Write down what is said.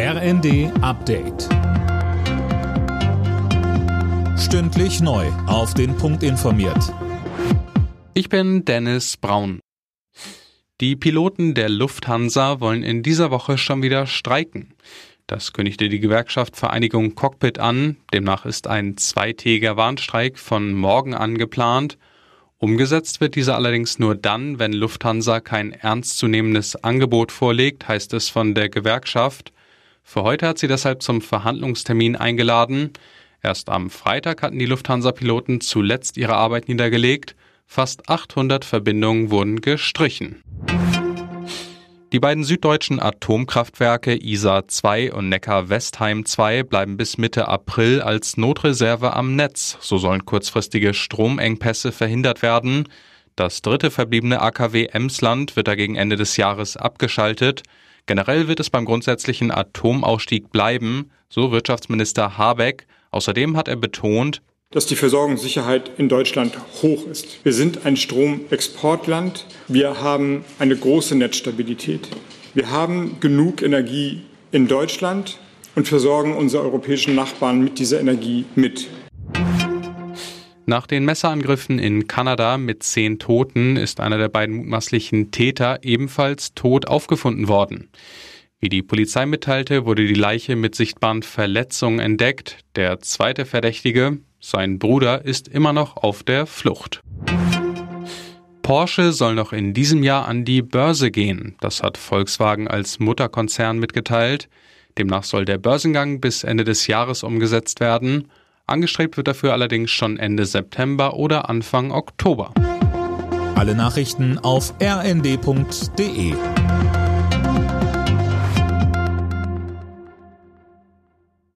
RND Update. Stündlich neu. Auf den Punkt informiert. Ich bin Dennis Braun. Die Piloten der Lufthansa wollen in dieser Woche schon wieder streiken. Das kündigte die Gewerkschaft Vereinigung Cockpit an. Demnach ist ein zweitägiger Warnstreik von morgen an geplant. Umgesetzt wird dieser allerdings nur dann, wenn Lufthansa kein ernstzunehmendes Angebot vorlegt, heißt es von der Gewerkschaft. Für heute hat sie deshalb zum Verhandlungstermin eingeladen. Erst am Freitag hatten die Lufthansa-Piloten zuletzt ihre Arbeit niedergelegt. Fast 800 Verbindungen wurden gestrichen. Die beiden süddeutschen Atomkraftwerke ISA 2 und Neckar-Westheim 2 bleiben bis Mitte April als Notreserve am Netz. So sollen kurzfristige Stromengpässe verhindert werden. Das dritte verbliebene AKW Emsland wird dagegen Ende des Jahres abgeschaltet. Generell wird es beim grundsätzlichen Atomausstieg bleiben, so Wirtschaftsminister Habeck. Außerdem hat er betont, dass die Versorgungssicherheit in Deutschland hoch ist. Wir sind ein Stromexportland. Wir haben eine große Netzstabilität. Wir haben genug Energie in Deutschland und versorgen unsere europäischen Nachbarn mit dieser Energie mit. Nach den Messerangriffen in Kanada mit zehn Toten ist einer der beiden mutmaßlichen Täter ebenfalls tot aufgefunden worden. Wie die Polizei mitteilte, wurde die Leiche mit sichtbaren Verletzungen entdeckt. Der zweite Verdächtige, sein Bruder, ist immer noch auf der Flucht. Porsche soll noch in diesem Jahr an die Börse gehen. Das hat Volkswagen als Mutterkonzern mitgeteilt. Demnach soll der Börsengang bis Ende des Jahres umgesetzt werden. Angestrebt wird dafür allerdings schon Ende September oder Anfang Oktober. Alle Nachrichten auf rnd.de